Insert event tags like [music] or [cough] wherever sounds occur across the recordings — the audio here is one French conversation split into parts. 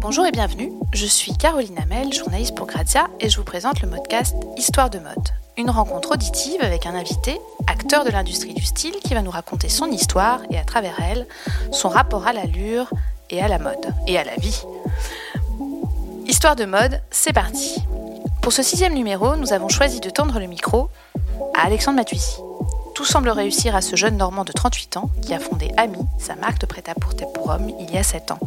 Bonjour et bienvenue, je suis Caroline Hamel, journaliste pour Grazia, et je vous présente le podcast Histoire de mode. Une rencontre auditive avec un invité, acteur de l'industrie du style, qui va nous raconter son histoire et à travers elle, son rapport à l'allure et à la mode, et à la vie. Histoire de mode, c'est parti. Pour ce sixième numéro, nous avons choisi de tendre le micro à Alexandre Matuissy. Tout semble réussir à ce jeune Normand de 38 ans qui a fondé Ami, sa marque de prêt-à-porter pour hommes, il y a 7 ans.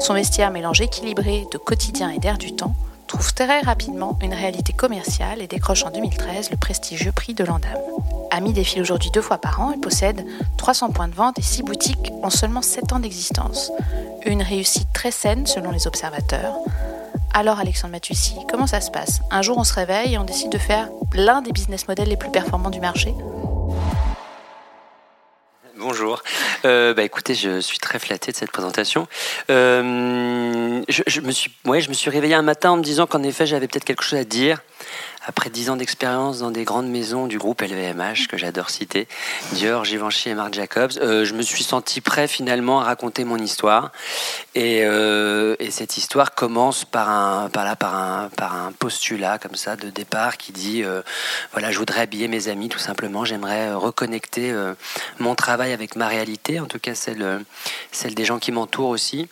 Son vestiaire mélange équilibré de quotidien et d'air du temps trouve très rapidement une réalité commerciale et décroche en 2013 le prestigieux prix de l'Andam. Ami défile aujourd'hui deux fois par an et possède 300 points de vente et 6 boutiques en seulement 7 ans d'existence. Une réussite très saine selon les observateurs. Alors Alexandre Matussy, comment ça se passe? Un jour on se réveille et on décide de faire l'un des business models les plus performants du marché? Bonjour. Euh, bah, écoutez, je suis très flatté de cette présentation. Euh, je, me suis, ouais, je me suis réveillé un matin en me disant qu'en effet, j'avais peut-être quelque chose à dire après dix ans d'expérience dans des grandes maisons du groupe LVMH, que j'adore citer, Dior, Givenchy et Marc Jacobs, euh, je me suis senti prêt finalement à raconter mon histoire. Et, euh, et, cette histoire commence par un, là, par un, postulat comme ça de départ qui dit euh, voilà, je voudrais habiller mes amis tout simplement. J'aimerais reconnecter mon travail avec ma réalité, en tout cas celle des gens qui m'entourent aussi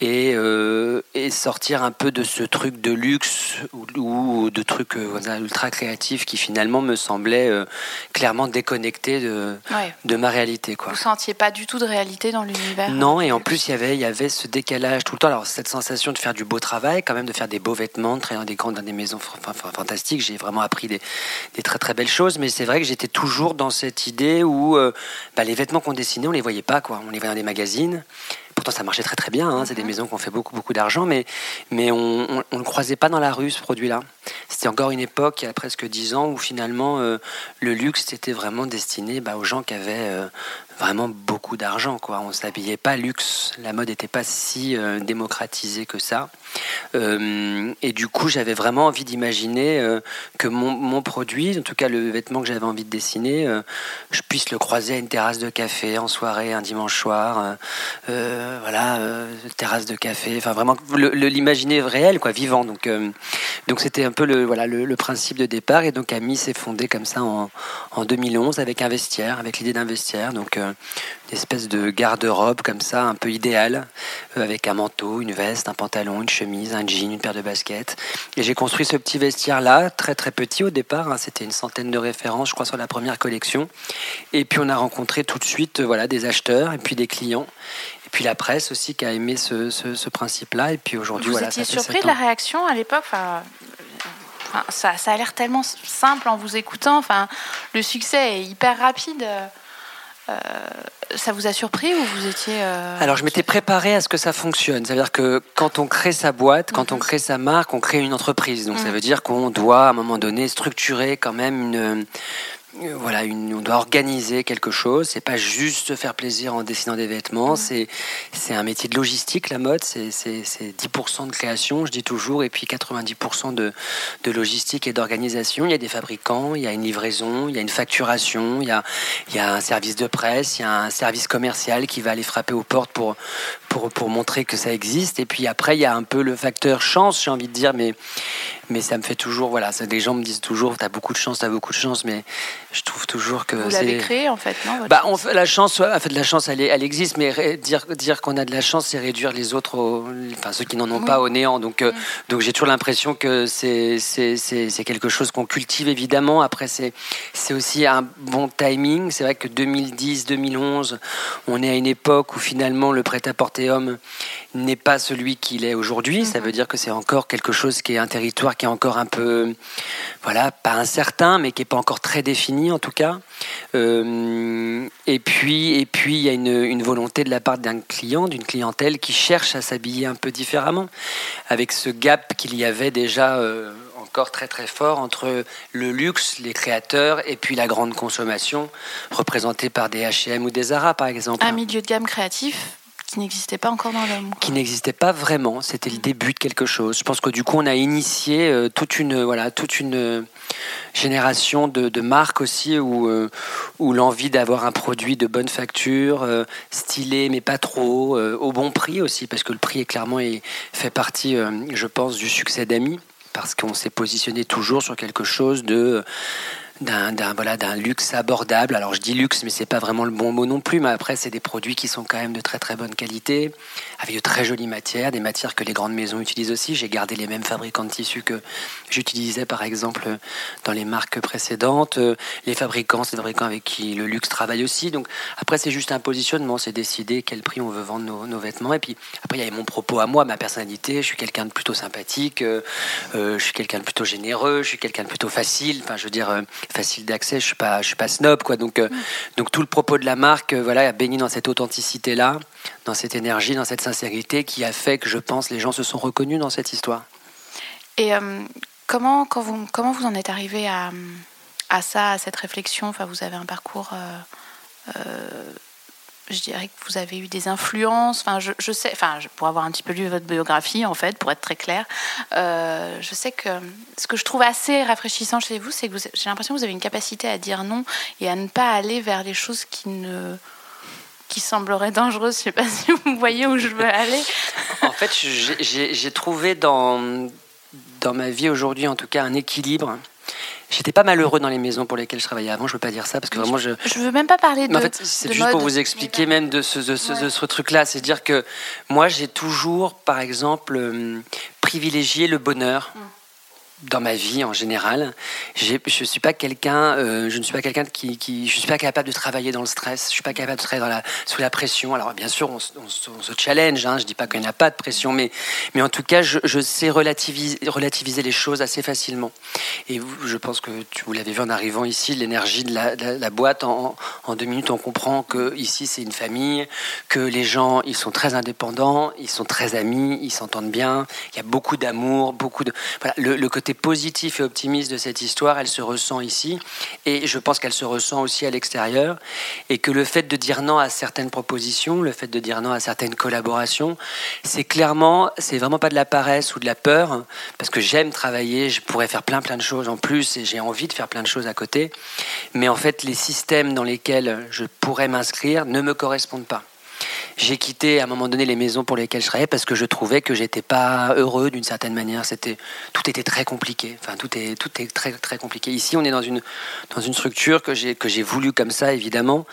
et, euh, et, sortir un peu de ce truc de luxe ou, de trucs euh, ultra créatifs qui finalement me semblait euh, clairement déconnecté de, de ma réalité. Quoi. Vous sentiez pas du tout de réalité dans l'univers Non, et en plus il y avait, il y avait ce décalage tout le temps. Alors cette sensation de faire du beau travail, quand même de faire des beaux vêtements, de travailler dans des grandes, dans des maisons fantastiques. J'ai vraiment appris des, des, très très belles choses, mais c'est vrai que j'étais toujours dans cette idée où bah, les vêtements qu'on dessinait, on les voyait pas, quoi. On les voyait dans des magazines. Pourtant, ça marchait très très bien. Hein. C'est des mhm. maisons qui ont fait beaucoup beaucoup d'argent, mais, mais on ne le croisait pas dans la rue, ce produit-là. C'était encore une époque, il y a presque dix ans, où finalement euh, le luxe était vraiment destiné bah, aux gens qui avaient euh, vraiment beaucoup d'argent. Quoi. On s'habillait pas luxe. La mode n'était pas si euh, démocratisée que ça. Euh, et du coup, j'avais vraiment envie d'imaginer euh, que mon, mon, produit, en tout cas le vêtement que j'avais envie de dessiner, je puisse le croiser à une terrasse de café en soirée, un dimanche soir. voilà, terrasse de café. Enfin, vraiment l'imaginer réel, quoi, vivant. Donc, donc c'était un peu le, voilà, le, principe de départ. Et donc, Ami s'est fondé comme ça en, en 2011 avec un vestiaire, avec l'idée d'un vestiaire. Donc, une espèce de garde-robe comme ça, un peu idéal, euh, avec un manteau, une veste, un pantalon, une chemise, un jean, une paire de baskets. Et j'ai construit ce petit vestiaire-là, très très petit au départ, hein. c'était une centaine de références, je crois, sur la première collection. Et puis on a rencontré tout de suite euh, voilà, des acheteurs et puis des clients. Et puis la presse aussi qui a aimé ce, ce, principe-là. Et puis aujourd'hui, Vous voilà. étiez surpris de la réaction à l'époque enfin, ça, ça, a l'air tellement simple en vous écoutant. Enfin, le succès est hyper rapide. Euh, ça vous a surpris ou vous étiez... Euh, Alors je m'étais préparé à ce que ça fonctionne. C'est-à-dire que quand on crée sa boîte, quand on mhm. crée sa marque, on crée une entreprise. Donc ça mhm. veut dire qu'on doit à un moment donné structurer quand même une, voilà, une, on doit organiser quelque chose. C'est pas juste se faire plaisir en dessinant des vêtements. C'est c'est un métier de logistique, la mode. C'est 10% de création, je dis toujours, et puis 90% de, de logistique et d'organisation. Il y a des fabricants, il y a une livraison, il y a une facturation, il y a, il y a un service de presse, il y a un service commercial qui va aller frapper aux portes pour, pour, pour montrer que ça existe. Et puis après, il y a un peu le facteur chance, j'ai envie de dire, mais mais ça me fait toujours, voilà, ça, les gens me disent toujours, tu as beaucoup de chance, tu as beaucoup de chance, mais je trouve toujours que. Vous l'avez créé en fait, non bah, on, La chance, en fait, la chance, elle, elle existe, mais dire, dire qu'on a de la chance, c'est réduire les autres, enfin ceux qui n'en ont pas au néant. Donc, euh, donc j'ai toujours l'impression que c'est quelque chose qu'on cultive évidemment. Après, c'est aussi un bon timing. C'est vrai que 2010, 2011, on est à une époque où finalement le prêt-à-porter homme n'est pas celui qu'il est aujourd'hui. Ça mhm. veut dire que c'est encore quelque chose qui est un territoire qui est encore un peu, voilà, pas incertain, mais qui n'est pas encore très défini en tout cas. Euh, et puis, et puis, il y a une, volonté de la part d'un client, d'une clientèle qui cherche à s'habiller un peu différemment, avec ce gap qu'il y avait déjà. Euh, encore très très fort entre le luxe, les créateurs et puis la grande consommation représentée par des H&M ou des Zara par exemple. Un milieu de gamme créatif qui n'existait pas encore dans l'homme. Qui n'existait pas vraiment. C'était le début de quelque chose. Je pense que du coup, on a initié euh, toute une, voilà, toute une euh, génération de, marques aussi où, euh, l'envie d'avoir un produit de bonne facture, stylé mais pas trop, au bon prix aussi, parce que le prix est clairement est, fait partie, je pense, du succès d'Ami parce qu'on s'est positionné toujours sur quelque chose de d'un voilà d'un luxe abordable. Alors je dis luxe, mais c'est pas vraiment le bon mot non plus. Mais après, c'est des produits qui sont quand même de très très bonne qualité, avec de très jolies matières, des matières que les grandes maisons utilisent aussi. J'ai gardé les mêmes fabricants de tissus que j'utilisais par exemple dans les marques précédentes. Les fabricants, c'est des fabricants avec qui le luxe travaille aussi. Donc après, c'est juste un positionnement, c'est décider quel prix on veut vendre nos, vêtements. Et puis après, il y a mon propos à moi, ma personnalité. Je suis quelqu'un de plutôt sympathique, euh, je suis quelqu'un de plutôt généreux, je suis quelqu'un de plutôt facile. Enfin, je veux dire euh, facile d'accès. Je suis pas, je suis pas snob, quoi. Donc, euh, donc tout le propos de la marque, euh, voilà, a béni dans cette authenticité là, dans cette énergie, dans cette sincérité, qui a fait que je pense les gens se sont reconnus dans cette histoire. Et euh, comment, quand vous, comment vous en êtes arrivé à, à ça, à cette réflexion? Enfin, vous avez un parcours je dirais que vous avez eu des influences. Enfin, je, sais, enfin, pour avoir un petit peu lu votre biographie, en fait, pour être très clair, euh, je sais que ce que je trouve assez rafraîchissant chez vous, c'est que j'ai l'impression que vous avez une capacité à dire non et à ne pas aller vers les choses qui ne qui sembleraient dangereuses. Je ne sais pas [laughs] si vous voyez où je veux aller. en fait, j'ai trouvé dans dans ma vie aujourd'hui, en tout cas, un équilibre J'étais pas malheureux dans les maisons pour lesquelles je travaillais avant. Je veux pas dire ça parce que vraiment je. Je veux même pas parler de. en fait, c'est juste pour vous expliquer même de ce, de ce, ce truc-là. C'est dire que moi, j'ai toujours, par exemple, euh, privilégié le bonheur. Mm dans ma vie en général. Je suis pas quelqu'un, euh, je ne suis pas quelqu'un qui, qui, je suis pas capable de travailler dans le stress. Je suis pas capable de travailler sous la pression. Alors bien sûr, on, se challenge. Hein, je dis pas qu'il n'y a pas de pression, mais, mais en tout cas, je, sais relativiser, les choses assez facilement. Et je pense que tu, vous l'avez vu en arrivant ici, l'énergie de la, boîte. En, deux minutes, on comprend que ici c'est une famille, que les gens ils sont très indépendants, ils sont très amis, ils s'entendent bien. Il y a beaucoup d'amour, beaucoup de voilà le côté positif et optimiste de cette histoire, elle se ressent ici, et je pense qu'elle se ressent aussi à l'extérieur, et que le fait de dire non à certaines propositions, le fait de dire non à certaines collaborations, c'est clairement, c'est vraiment pas de la paresse ou de la peur, parce que j'aime travailler, je pourrais faire plein plein de choses en plus, et j'ai envie de faire plein de choses à côté, mais en fait les systèmes dans lesquels je pourrais m'inscrire ne me correspondent pas. J'ai quitté à un moment donné les maisons pour lesquelles je travaillais parce que je trouvais que j'étais pas heureux d'une certaine manière. C'était tout était très compliqué. Enfin tout est tout est très très compliqué. Ici on est dans une dans une structure que j'ai que j'ai voulu comme ça évidemment,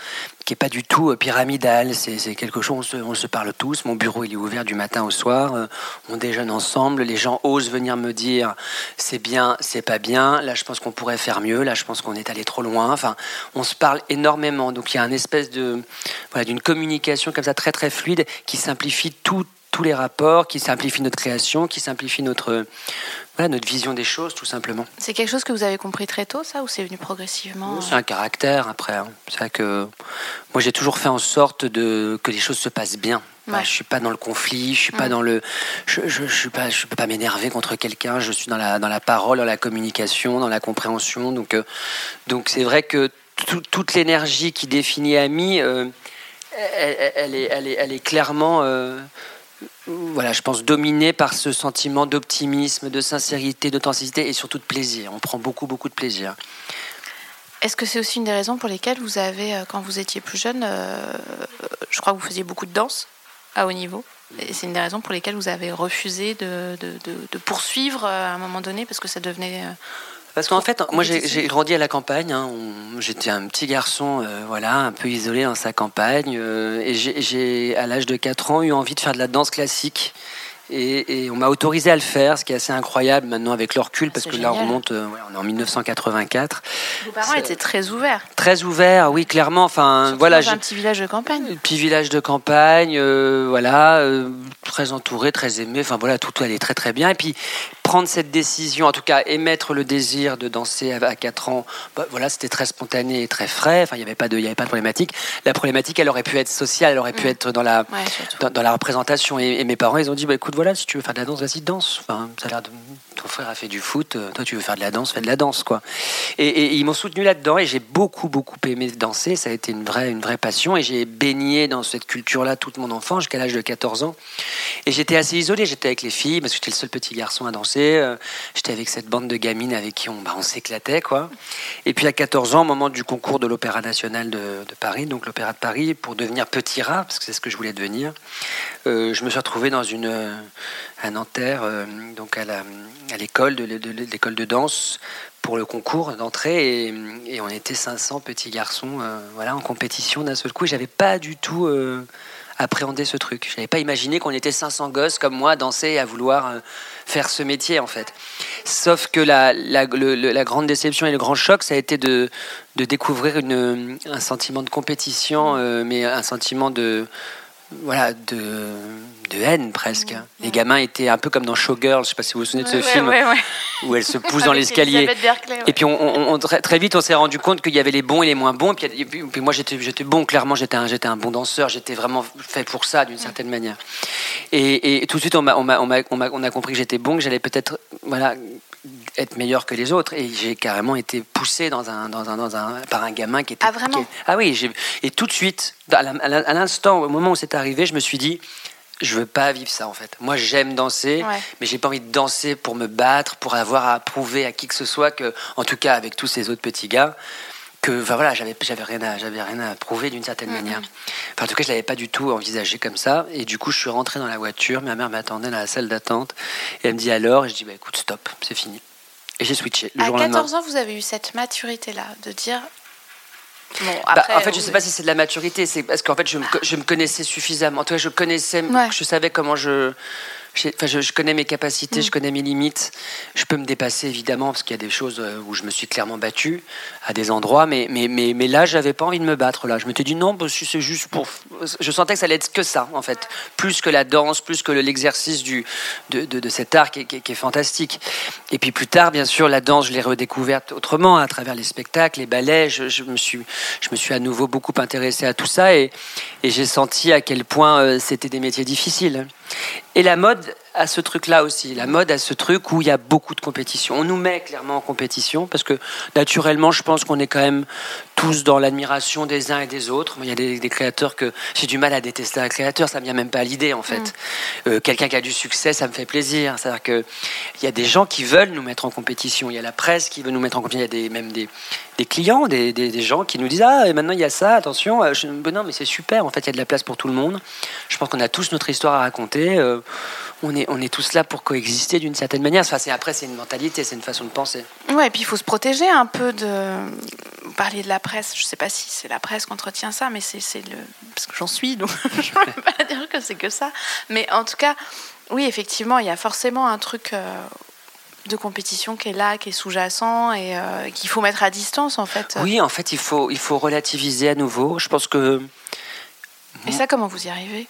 qui est pas du tout euh, pyramidale. C'est quelque chose, on se, on se, parle tous. Mon bureau, il est ouvert du matin au soir. Euh, on déjeune ensemble. Les gens osent venir me dire c'est bien, c'est pas bien. Là, je pense qu'on pourrait faire mieux. Là, je pense qu'on est allé trop loin. Enfin, on se parle énormément. Donc, il y a une espèce de, voilà, d'une communication comme ça très, très fluide qui simplifie tout, tous les rapports, qui simplifie notre création, qui simplifie notre, voilà, notre vision des choses, tout simplement. C'est quelque chose que vous avez compris très tôt, ça, ou c'est venu progressivement C'est un caractère, après. Hein. C'est vrai que moi, j'ai toujours fait en sorte de, que les choses se passent bien. Je je suis pas dans le conflit, je suis pas mm. dans le, je, je, je, suis pas, je peux pas m'énerver contre quelqu'un. Je suis dans la dans la parole, dans la communication, dans la compréhension. Donc euh, donc c'est vrai que toute l'énergie qui définit Ami, euh, elle, elle, est, elle, est, elle est clairement euh, voilà, je pense, dominé par ce sentiment d'optimisme, de sincérité, d'authenticité et surtout de plaisir. On prend beaucoup, beaucoup de plaisir. Est-ce que c'est aussi une des raisons pour lesquelles vous avez, euh, quand vous étiez plus jeune, euh, je crois que vous faisiez beaucoup de danse à haut niveau et c'est une des raisons pour lesquelles vous avez refusé de, de poursuivre euh, à un moment donné parce que ça devenait parce qu'en fait, moi j'ai grandi à la campagne. Hein. J'étais un petit garçon, euh, voilà, un peu isolé dans sa campagne. Euh, et j'ai, à l'âge de 4 ans, eu envie de faire de la danse classique. Et, on m'a autorisé à le faire, ce qui est assez incroyable maintenant avec le recul, parce que là on remonte, euh, on est en 1984. Vos parents étaient très ouverts. Très ouverts, oui, clairement. Enfin, voilà. Dans un petit village de campagne. Un petit village de campagne, voilà, très entouré, très aimé. Enfin voilà, tout, tout allait très très bien. Et puis prendre cette décision, en tout cas émettre le désir de danser à 4 ans, bah, voilà, c'était très spontané et très frais. Enfin, il n'y avait pas de, il y avait pas de problématique. La problématique, elle aurait pu être sociale, elle aurait pu mm. être dans la, dans, la représentation. Et, mes parents, ils ont dit, bah, écoute, voilà, si tu veux faire de la danse, vas-y, danse. Enfin, l'air de... Ton frère a fait du foot, euh, toi tu veux faire de la danse, fais de la danse, quoi. Et, ils m'ont soutenu là-dedans et j'ai beaucoup, beaucoup aimé danser. Ça a été une vraie, une vraie passion et j'ai baigné dans cette culture-là toute mon enfance jusqu'à l'âge de 14 ans. Et j'étais assez isolé, j'étais avec les filles parce que j'étais le seul petit garçon à danser. Euh, j'étais avec cette bande de gamines avec qui on, bah, on s'éclatait, quoi. Et puis à 14 ans, au moment du concours de l'Opéra National de, Paris, donc l'Opéra de Paris, pour devenir petit rat, parce que c'est ce que je voulais devenir, euh, je me suis retrouvé dans une, à Nanterre, euh, donc à, l'école de, l'école de danse pour le concours d'entrée et, on était 500 petits garçons voilà, en compétition d'un seul coup. J'avais pas du tout appréhendé ce truc. Je n'avais pas imaginé qu'on était 500 gosses comme moi danser à vouloir faire ce métier en fait. Sauf que la, grande déception et le grand choc, ça a été de, découvrir un sentiment de compétition, mais un sentiment de voilà, de, de haine presque. Les gamins étaient un peu comme dans Showgirl, je sais pas si vous vous souvenez de ce film, où elle se [laughs] pousse dans l'escalier. Et puis on, très, vite on s'est rendu compte qu'il y avait les bons et les moins bons. Et puis, moi j'étais, j'étais bon, clairement j'étais un, j'étais un bon danseur, j'étais vraiment fait pour ça d'une certaine manière. Et, tout de suite on, m'a, on, a, on a compris que j'étais bon, que j'allais peut-être voilà, être meilleur que les autres. Et j'ai carrément été poussé dans un, dans un, dans un, par un gamin qui était. Ah, vraiment Ah oui, et tout de suite, à l'instant, au moment où c'est arrivé, je me suis dit. Je veux pas vivre ça en fait. Moi j'aime danser, mais j'ai pas envie de danser pour me battre, pour avoir à prouver à qui que ce soit que, en tout cas avec tous ces autres petits gars, que voilà, j'avais rien à j'avais rien à prouver d'une certaine manière. Enfin, en tout cas, je l'avais pas du tout envisagé comme ça. Et du coup, je suis rentré dans la voiture. Ma mère m'attendait dans la salle d'attente et elle me dit alors? Et je dis bah écoute, stop, c'est fini. Et j'ai switché. Le à 14 ans, vous avez eu cette maturité-là de dire. Bon, bah, en fait, je ne sais pas si c'est de la maturité, c'est parce qu'en fait, je me, je me, connaissais suffisamment. En tout cas, je connaissais, je savais comment je, je, connais mes capacités, je mm. connais mes limites. Je peux me dépasser évidemment parce qu'il y a des choses euh, où je me suis clairement battu à des endroits, mais mais mais, mais là, j'avais pas envie de me battre. Là, je m'étais dit non, c'est juste pour. Je sentais que ça allait être que ça en fait, plus que la danse, plus que l'exercice du de, de, cet art qui est, fantastique. Et puis plus tard, bien sûr, la danse, je l'ai redécouverte autrement à travers les spectacles, les ballets. Je, me suis je me suis à nouveau beaucoup intéressé à tout ça et, et j'ai senti à quel point euh, c'était des métiers difficiles. Et la mode a ce truc-là aussi. La mode a ce truc où il y a beaucoup de compétition. On nous met clairement en compétition parce que naturellement, je pense qu'on est quand même tous dans l'admiration des uns et des autres. Il y a des, créateurs que j'ai du mal à détester un créateur, ça me vient même pas à l'idée en fait. Mm. Euh, quelqu'un qui a du succès, ça me fait plaisir. C'est-à-dire qu'il y a des gens qui veulent nous mettre en compétition. Il y a la presse qui veut nous mettre en compétition. Il y a des, même des, clients, des, des, gens qui nous disent Ah, et maintenant il y a ça, attention. Euh, je, ben non, mais c'est super. En fait, il y a de la place pour tout le monde. Je pense qu'on a tous notre histoire à raconter. Euh, on est, on est tous là pour coexister d'une certaine manière. Enfin, c'est, après, c'est une mentalité, c'est une façon de penser. Ouais, et puis il faut se protéger un peu de. Vous parliez de la presse, je ne sais pas si c'est la presse qui entretient ça, mais c'est, c'est le. Parce que j'en suis, donc [laughs] je ne peux [laughs] pas dire que c'est que ça. Mais en tout cas, oui, effectivement, il y a forcément un truc. Euh, de compétition qui est là, qui est sous-jacent et euh, qu'il faut mettre à distance en fait. Oui, en fait, il faut, il faut relativiser à nouveau. Je pense que. Et ça, comment vous y arrivez?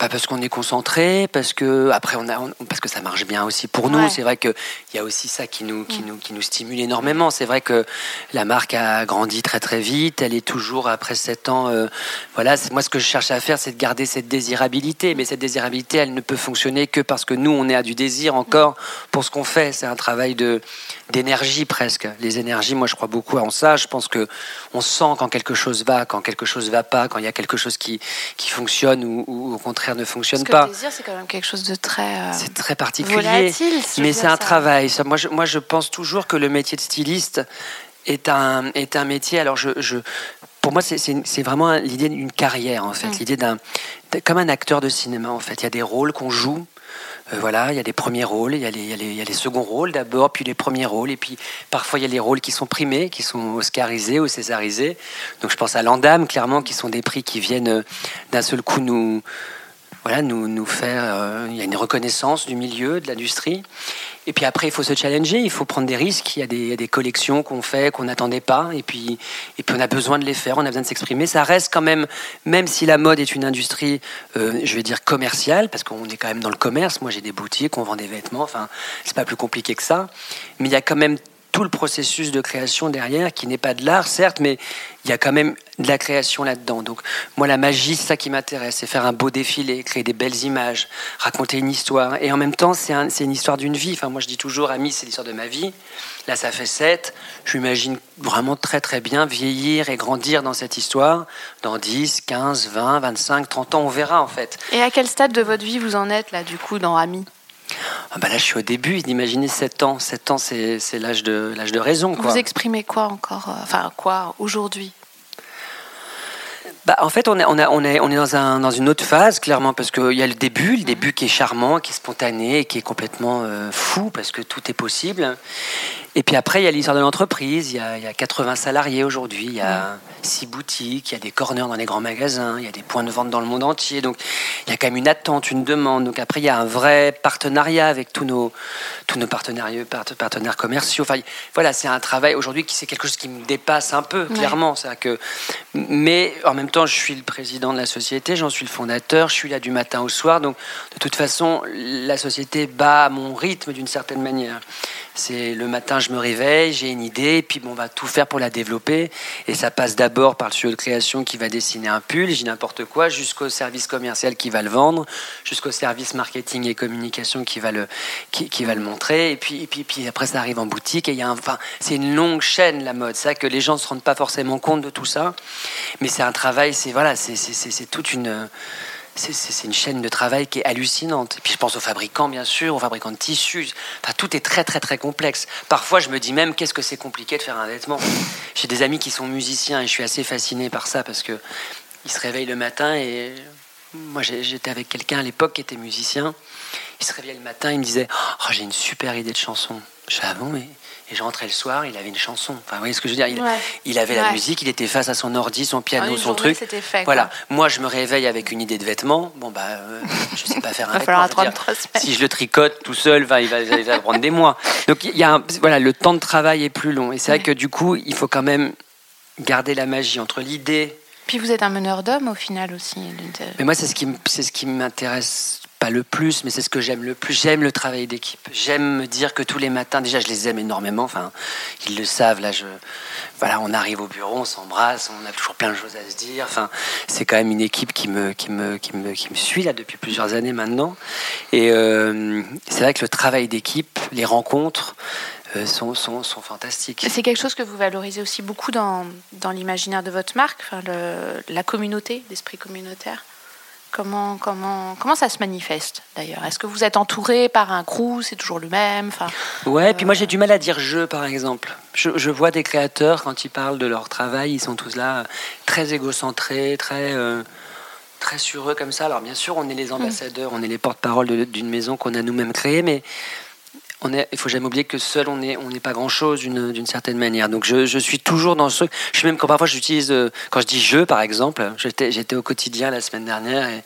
Pas parce qu'on est concentré, parce que après on a, parce que ça marche bien aussi pour nous. C'est vrai qu'il y a aussi ça qui nous, qui mm. nous, qui nous stimule énormément. C'est vrai que la marque a grandi très très vite. Elle est toujours après sept ans. Euh, voilà, moi ce que je cherche à faire, c'est de garder cette désirabilité. Mais cette désirabilité, elle ne peut fonctionner que parce que nous, on est à du désir encore pour ce qu'on fait. C'est un travail de d'énergie presque. Les énergies, moi je crois beaucoup en ça. Je pense que on sent quand quelque chose va, quand quelque chose va pas, quand il y a quelque chose qui qui fonctionne ou, ou au contraire ne fonctionne Parce que pas. Le désir, c'est quand même quelque chose de très. Euh, c'est très particulier. mais c'est un travail. moi, je, moi, je pense toujours que le métier de styliste est un, est un métier. Alors, je, je pour moi, c'est vraiment l'idée d'une carrière, en fait. Mm. L'idée d'un. Comme un acteur de cinéma, en fait. Il y a des rôles qu'on joue. Euh, voilà, il y a des premiers rôles, il y a les, il y a les, seconds rôles d'abord, puis les premiers rôles, et puis parfois il y a les rôles qui sont primés, qui sont oscarisés ou césarisés. Donc je pense à l'Andam, clairement, qui sont des prix qui viennent euh, d'un seul coup nous, voilà, nous, nous faire. Euh, il y a une reconnaissance du milieu, de l'industrie. Et puis après, il faut se challenger, il faut prendre des risques. Il y a des, collections qu'on fait, qu'on n'attendait pas. Et puis, et puis, on a besoin de les faire, on a besoin de s'exprimer. Ça reste quand même, même si la mode est une industrie, euh, je vais dire commerciale, parce qu'on est quand même dans le commerce. Moi, j'ai des boutiques, on vend des vêtements. Enfin, c'est pas plus compliqué que ça. Mais il y a quand même tout le processus de création derrière, qui n'est pas de l'art, certes, mais il y a quand même de la création là-dedans. Donc, moi, la magie, c'est ça qui m'intéresse, c'est faire un beau défilé, créer des belles images, raconter une histoire. Et en même temps, c'est une histoire d'une vie. Enfin, moi, je dis toujours, Ami, c'est l'histoire de ma vie. Là, ça fait sept. Je m'imagine vraiment très, très bien vieillir et grandir dans cette histoire. Dans 10, 15, 20, 25, 30 ans, on verra, en fait. Et à quel stade de votre vie vous en êtes, là, du coup, dans Ami? Ah bah là, je suis au début. Imaginez 7 ans. 7 ans, c'est l'âge de, de raison. Vous exprimez quoi encore euh, Enfin, quoi aujourd'hui? Bah, en fait, on est, on, on est, on est dans, un, dans une autre phase, clairement, parce qu'il y a le début, le début qui est charmant, qui est spontané, qui est complètement euh, fou, parce que tout est possible. Et puis après, il y a l'histoire de l'entreprise. Il, il, y a 80 salariés aujourd'hui, il y a six boutiques, il y a des corners dans les grands magasins, il y a des points de vente dans le monde entier. Donc, il y a quand même une attente, une demande. Donc après, il y a un vrai partenariat avec tous nos, tous nos partenaires, partenaires commerciaux. Enfin, voilà, c'est un travail aujourd'hui qui c'est quelque chose qui me dépasse un peu, clairement. Que, mais en même temps, je suis le président de la société, j'en suis le fondateur, je suis là du matin au soir. Donc, de toute façon, la société bat à mon rythme d'une certaine manière. C'est le matin, je me réveille, j'ai une idée, et puis bon, on va tout faire pour la développer. Et ça passe d'abord par le studio de création qui va dessiner un pull, j'ai n'importe quoi, jusqu'au service commercial qui va le vendre, jusqu'au service marketing et communication qui va le, qui, va le montrer. Et puis, et puis, puis après, ça arrive en boutique. Et il y a enfin, c'est une longue chaîne, la mode. C'est que les gens ne se rendent pas forcément compte de tout ça. Mais c'est un travail, c'est voilà, c'est toute une c'est une chaîne de travail qui est hallucinante. Et puis je pense aux fabricants, bien sûr, aux fabricants de tissus. Enfin, tout est très, très, très complexe. Parfois, je me dis même, qu'est-ce que c'est compliqué de faire un vêtement? J'ai des amis qui sont musiciens et je suis assez fasciné par ça parce que ils se réveillent le matin et moi, j'étais avec quelqu'un à l'époque qui était musicien. Il se réveillait le matin, il me disait oh, J'ai une super idée de chanson. Je fais Ah bon, mais et je rentrais le soir, il avait une chanson. Enfin, vous voyez ce que je veux dire il, avait la musique, il était face à son ordi, son piano, son truc. Fait, voilà. Moi, je me réveille avec une idée de vêtement. Bon, bah, euh, [laughs] je sais pas faire un vêtement. si je le tricote tout seul, il, va, il, va, prendre des mois. Donc, il y a voilà, le temps de travail est plus long. Et c'est vrai que du coup, il faut quand même garder la magie entre l'idée. Puis vous êtes un meneur d'hommes au final aussi. Mais moi, c'est ce qui, c'est ce qui m'intéresse pas le plus, mais c'est ce que j'aime le plus. J'aime le travail d'équipe. J'aime me dire que tous les matins, déjà, je les aime énormément. Enfin, ils le savent. Là, je, voilà, on arrive au bureau, on s'embrasse, on a toujours plein de choses à se dire. Enfin, c'est quand même une équipe qui me, qui me, qui me, qui me suit là depuis plusieurs années maintenant. Et euh, c'est vrai que le travail d'équipe, les rencontres. Euh, sont, sont, sont, fantastiques. C'est quelque chose que vous valorisez aussi beaucoup dans, dans l'imaginaire de votre marque, enfin, la communauté, l'esprit communautaire Comment, comment, comment ça se manifeste d'ailleurs? Est-ce que vous êtes entouré par un crew? C'est toujours le même enfin, Ouais, puis moi j'ai du mal à dire je par exemple. Je, vois des créateurs quand ils parlent de leur travail, ils sont tous là très égocentrés, très, euh, très sur eux comme ça. Alors bien sûr, on est les ambassadeurs, on est les porte-parole d'une maison qu'on a nous-mêmes créée, mais on est, il faut jamais oublier que seul on n'est on n'est pas grand chose d'une certaine manière. Donc je, je, suis toujours dans ce. Je suis même quand parfois j'utilise euh, quand je dis je par exemple. J'étais j'étais au quotidien la semaine dernière et,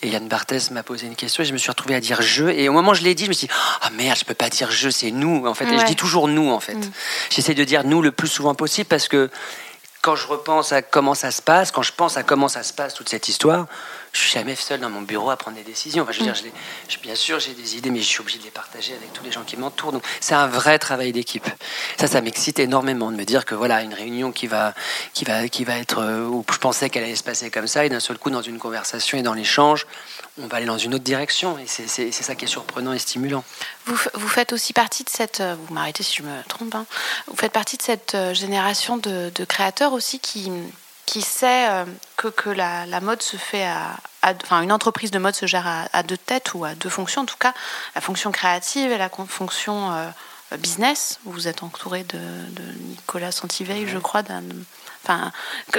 Yann Barthès m'a posé une question et je me suis retrouvé à dire je et au moment où je l'ai dit je me suis dit ah merde je peux pas dire je c'est nous en fait et je dis toujours nous en fait. Mm. J'essaie de dire nous le plus souvent possible parce que quand je repense à comment ça se passe, quand je pense à comment ça se passe toute cette histoire, je suis jamais seul dans mon bureau à prendre des décisions. Enfin, je veux dire, je bien sûr, j'ai des idées, mais je suis obligé de les partager avec tous les gens qui m'entourent. Donc, c'est un vrai travail d'équipe. Ça, ça m'excite énormément de me dire que voilà, une réunion qui va, qui va, qui va être euh, où je pensais qu'elle allait se passer comme ça, et d'un seul coup, dans une conversation et dans l'échange, on va aller dans une autre direction. Et c'est ça qui est surprenant et stimulant. Vous, vous faites aussi partie de cette, euh, vous m'arrêtez si je me trompe, hein, vous faites partie de cette euh, génération de, de créateurs aussi qui qui sait euh, que, que la, la, mode se fait à, enfin une entreprise de mode se gère à, deux têtes ou à deux fonctions. En tout cas la fonction créative et la fonction euh, business. Vous êtes entouré de, de Nicolas Santiveil je crois d'un Enfin,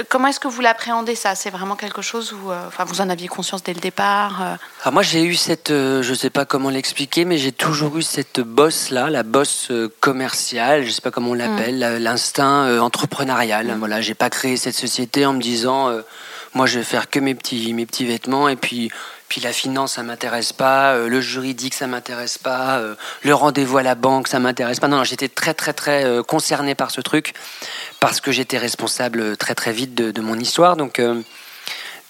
comment est-ce que vous l'appréhendez ça? C'est vraiment quelque chose où, euh, enfin, vous en aviez conscience dès le départ euh? Alors moi, j'ai eu cette, euh, je ne sais pas comment l'expliquer, mais j'ai toujours eu cette bosse là, la bosse commerciale, je ne sais pas comment on l'appelle, mm. l'instinct entrepreneurial. Mm. Voilà, j'ai pas créé cette société en me disant, moi, je vais faire que mes petits, mes petits vêtements et puis puis la finance, ça m'intéresse pas. le juridique, ça m'intéresse pas. le rendez-vous à la banque, ça m'intéresse pas. Non, j'étais très, très, très concerné par ce truc parce que j'étais responsable très très vite de, mon histoire. Donc, euh,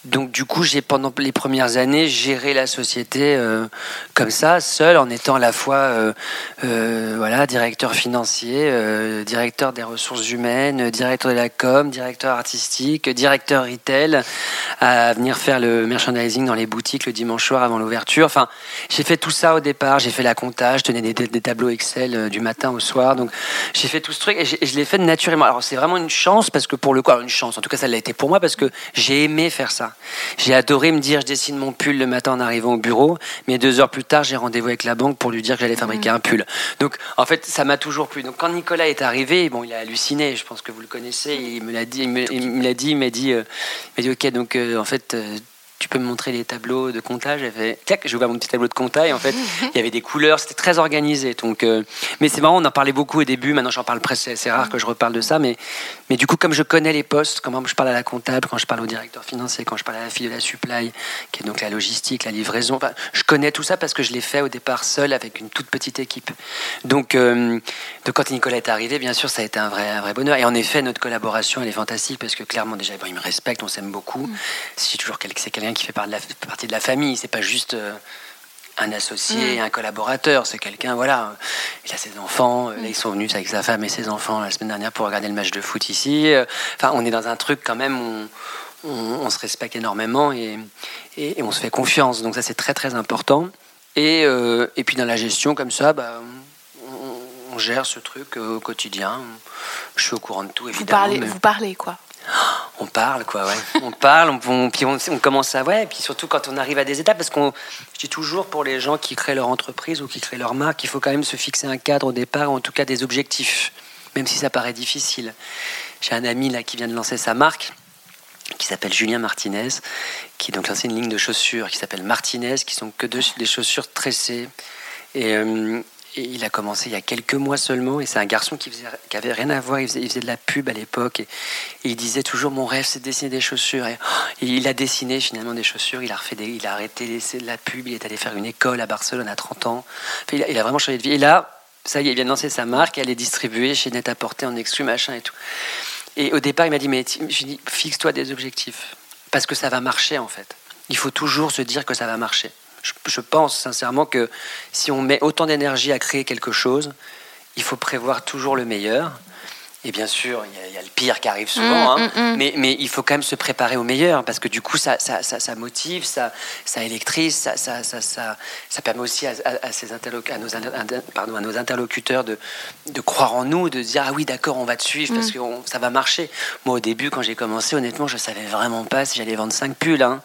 donc du coup, j'ai pendant les premières années géré la société euh, comme ça, seul, en étant à la fois euh, euh, voilà directeur financier, directeur des ressources humaines, directeur de la com, directeur artistique, directeur retail, à venir faire le merchandising dans les boutiques le dimanche soir avant l'ouverture. Enfin, j'ai fait tout ça au départ. J'ai fait la comptage, je tenais des, tableaux Excel du matin au soir. Donc j'ai fait tout ce truc et, je l'ai fait naturellement. Alors c'est vraiment une chance parce que pour le coup, une chance. En tout cas, ça l'a été pour moi parce que j'ai aimé faire ça. J'ai adoré me dire, je dessine mon pull le matin en arrivant au bureau, mais deux heures plus tard, j'ai rendez-vous avec la banque pour lui dire que j'allais fabriquer mm. un pull. Donc, en fait, ça m'a toujours plu. Donc, quand Nicolas est arrivé, bon, il a halluciné. Je pense que vous le connaissez. Il me l'a dit. Il me l'a dit. Il m'a dit, euh, dit, ok. Donc, euh, en fait, euh, tu peux me montrer les tableaux de comptage J'ai fait, clac, j'ai ouvert mon petit tableau de comptage. En fait, il y avait des couleurs, c'était très organisé. Donc, euh, mais c'est marrant, on en parlait beaucoup au début. Maintenant, j'en parle presque. C'est rare que je reparle de ça, mais, mais du coup, comme je connais les postes, comment je parle à la comptable, quand je parle au directeur financier, quand je parle à la fille de la supply, qui est donc la logistique, la livraison, je connais tout ça parce que je l'ai fait au départ seul avec une toute petite équipe. Donc, euh, quand Nicolas est arrivé, bien sûr, ça a été un vrai, un vrai bonheur. Et en effet, notre collaboration, elle est fantastique parce que clairement, déjà, il me respecte, on s'aime beaucoup. Mm. C'est toujours c'est quelqu'un qui fait partie de la famille. C'est pas juste euh, un associé, mm. un collaborateur. C'est quelqu'un, voilà. Il a ses enfants. Là, ils sont venus avec sa femme et ses enfants la semaine dernière pour regarder le match de foot ici. Enfin, on est dans un truc quand même. Où on, se respecte énormément et, et, on se fait confiance. Donc ça, c'est très très important. Et, euh, et puis dans la gestion comme ça, bah, on, gère ce truc euh, au quotidien. Je suis au courant de tout, évidemment. Vous parlez, vous parlez quoi [gasps] on parle, quoi, ouais. on parle, on, puis on, commence à, ouais, et puis surtout quand on arrive à des étapes, parce qu'on, je dis toujours pour les gens qui créent leur entreprise ou qui créent leur marque, il faut quand même se fixer un cadre au départ, ou en tout cas des objectifs, même si ça paraît difficile. J'ai un ami là qui vient de lancer sa marque, qui s'appelle Julien Martinez, qui donc lancé une ligne de chaussures qui s'appelle Martinez, qui sont que des chaussures tressées. Et, euh, il a commencé il y a quelques mois seulement, et c'est un garçon qui, faisait, avait rien à voir, il faisait, de la pub à l'époque, et, il disait toujours mon rêve c'est de dessiner des chaussures. Et, il a dessiné finalement des chaussures, il a, refait des, il a arrêté de la pub, il est allé faire une école à Barcelone à 30 ans. il, a, vraiment changé de vie. Et là, ça y est, il vient de lancer sa marque, elle est distribuée chez Net-à-Porter en exclu, machin et tout. Et au départ, il m'a dit, mais fixe-toi des objectifs, parce que ça va marcher en fait. Il faut toujours se dire que ça va marcher je, pense sincèrement que si on met autant d'énergie à créer quelque chose, il faut prévoir toujours le meilleur. Et bien sûr, il y, a le pire qui arrive souvent, mm, hein. mm, mm. Mais, mais, il faut quand même se préparer au meilleur, parce que du coup, ça, ça, ça, motive, ça, ça électrise, ça, permet aussi à, à, ces à, nos, pardon, à nos interlocuteurs de, de croire en nous, de dire, ah oui, d'accord, on va te suivre, parce que ça va marcher. Moi, au début, quand j'ai commencé, honnêtement, je savais vraiment pas si j'allais vendre 5 pulls. Hein.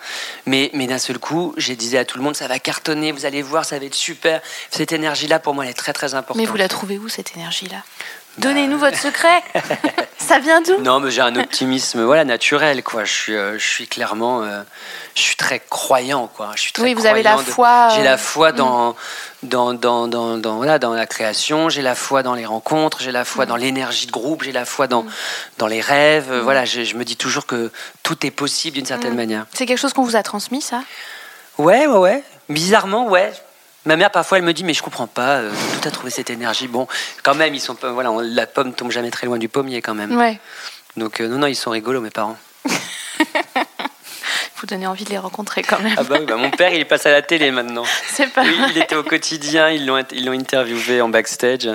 Mais, mais d'un seul coup, j'ai disais à tout le monde, ça va cartonner, vous allez voir, ça va être super. Cette énergie-là, pour moi, elle est très, très importante. Mais vous la trouvez où, cette énergie-là? Donnez-nous votre secret. [laughs] ça vient d'où? Non, mais j'ai un optimisme voilà naturel quoi. Je suis, euh, je suis clairement, euh, je suis très croyant quoi. Je suis très oui, vous avez la foi. J'ai la euh, foi mm. dans, dans, dans, dans, dans, voilà, dans la création. J'ai la foi dans les rencontres. J'ai la foi mm. dans l'énergie de groupe. J'ai la foi dans, mm. dans les rêves. Voilà, je, je, me dis toujours que tout est possible d'une certaine manière. C'est quelque chose qu'on vous a transmis ça? Ouais, ouais, ouais. Bizarrement, ouais. Ma mère, parfois, elle me dit, mais je comprends pas, euh, tout a trouvé cette énergie? Bon, quand même, ils sont, voilà, la pomme tombe jamais très loin du pommier, quand même. Ouais. Donc, euh, non, non, ils sont rigolos, mes parents. [laughs] vous donnez envie de les rencontrer quand même. Ah bah, oui, bah mon père, il passe à la télé maintenant. [laughs] C'est pas Oui, il était au quotidien, ils l'ont, ils l'ont interviewé en backstage.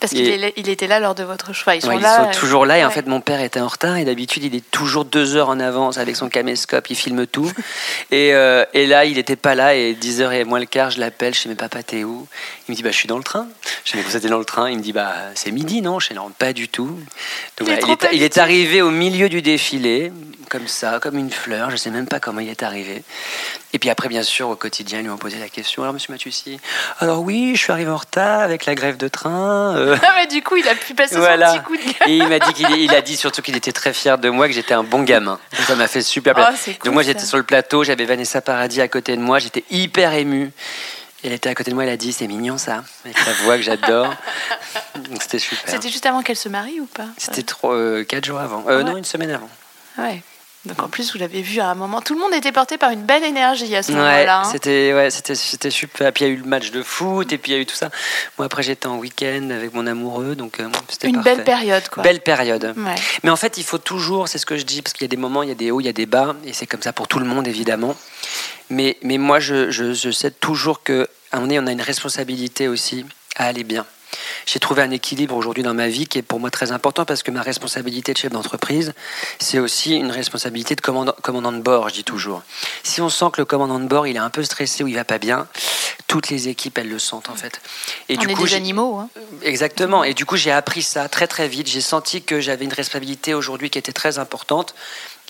Parce qu'il il était là lors de votre choix. Ils sont, ils là, sont toujours là. Et en fait, mon père était en retard. Et d'habitude, il est toujours deux heures en avance avec son caméscope. Il filme tout. [laughs] et, euh, et, là, il n'était pas là. Et 10 heures et moins le quart, je l'appelle. Je dis, mais papa, t'es où? Il me dit, bah, je suis dans le train. Je dis, mais vous êtes dans le train Il me dit, bah, c'est midi, non? Je dis, non, pas du tout. Donc, il, est, il est arrivé au milieu du défilé comme ça, comme une fleur. Je ne sais même pas comment il est arrivé. Et puis après, bien sûr, au quotidien, ils lui ont posé la question. Alors, monsieur Mathussi, alors oui, je suis arrivé en retard avec la grève de train. Euh. Ah, mais du coup, il a pu passer son petit coup de Et il m'a dit qu'il il a dit surtout qu'il était très fier de moi, que j'étais un bon gamin. ça m'a fait super plaisir. Oh, Donc moi, j'étais sur le plateau, j'avais Vanessa Paradis à côté de moi, j'étais hyper ému. Elle était à côté de moi, elle a dit c'est mignon ça, avec sa voix que j'adore. [laughs] Donc c'était super. C'était juste avant qu'elle se marie ou pas? C'était trois, euh, quatre jours avant. Euh, non, une semaine avant. Ouais. Donc en plus, vous l'avez vu à un moment, tout le monde était porté par une belle énergie à ce moment-là. Hein. C'était ouais, c'était c'était super. Puis il y a eu le match de foot et puis il y a eu tout ça. Moi après j'étais en week-end avec mon amoureux, donc euh, c'était une belle période quoi. Belle période. Mais en fait, il faut toujours, c'est ce que je dis, parce qu'il y a des moments, il y a des hauts, il y a des bas, et c'est comme ça pour tout le monde évidemment. Mais mais moi je, je, je sais toujours que on on a une responsabilité aussi à aller bien j'ai trouvé un équilibre aujourd'hui dans ma vie qui est pour moi très important parce que ma responsabilité de chef d'entreprise, c'est aussi une responsabilité de commandant, commandant de bord, je dis toujours. Si on sent que le commandant de bord, il est un peu stressé ou il va pas bien, toutes les équipes, elles le sentent en fait. Et on du est coup, des animaux. Hein. Exactement. Et du coup, j'ai appris ça très très vite. J'ai senti que j'avais une responsabilité aujourd'hui qui était très importante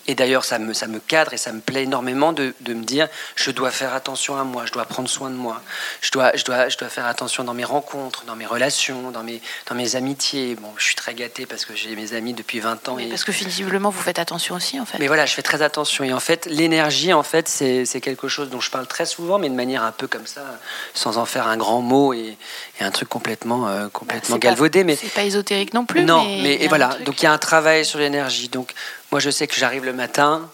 et d'ailleurs, ça me, ça me cadre et ça me plaît énormément de, de, me dire, je dois faire attention à moi, je dois prendre soin de moi, je dois, je dois, je dois faire attention dans mes rencontres, dans mes relations, dans mes, dans mes amitiés. Bon, je suis très gâté parce que j'ai mes amis depuis 20 ans. et... Parce que visiblement, vous faites attention aussi, en fait. Mais voilà, je fais très attention. Et en fait, l'énergie, en fait, c'est quelque chose dont je parle très souvent, mais de manière un peu comme ça, sans en faire un grand mot et, et un truc complètement, euh, complètement bah, galvaudé. mais c'est pas ésotérique non plus. Non, mais, et voilà. Donc il y a un travail sur l'énergie. Donc moi, je sais que j'arrive le matin,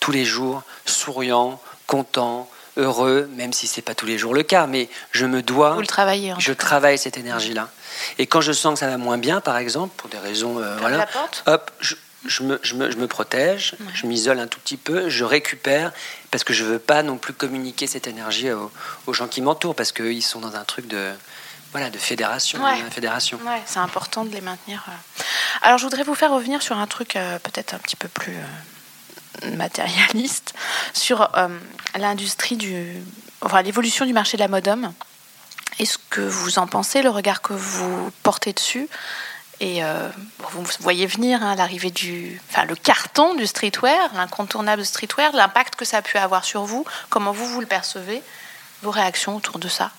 tous les jours, souriant, content, heureux, même si c'est pas tous les jours le cas, mais je me dois. Vous le travaillez. je travaille cette énergie-là. Et quand je sens que ça va moins bien, par exemple, pour des raisons, euh, voilà, la porte hop, je, je, me, je, me, je, me, protège, je m'isole un tout petit peu, je récupère, parce que je veux pas non plus communiquer cette énergie aux, aux gens qui m'entourent, parce qu'ils sont dans un truc de voilà, de fédération. fédération. Ouais, c'est important de les maintenir. Euh. Alors, je voudrais vous faire revenir sur un truc euh, peut-être un petit peu plus euh, matérialiste, [laughs] sur l'industrie du. Enfin, l'évolution du marché de la mode homme. Est-ce que vous en pensez, le regard que vous portez dessus? Et vous voyez venir hein, l'arrivée du, enfin le carton du streetwear, l'incontournable streetwear, l'impact que ça a pu avoir sur vous. Comment vous vous le percevez? Vos réactions autour de ça?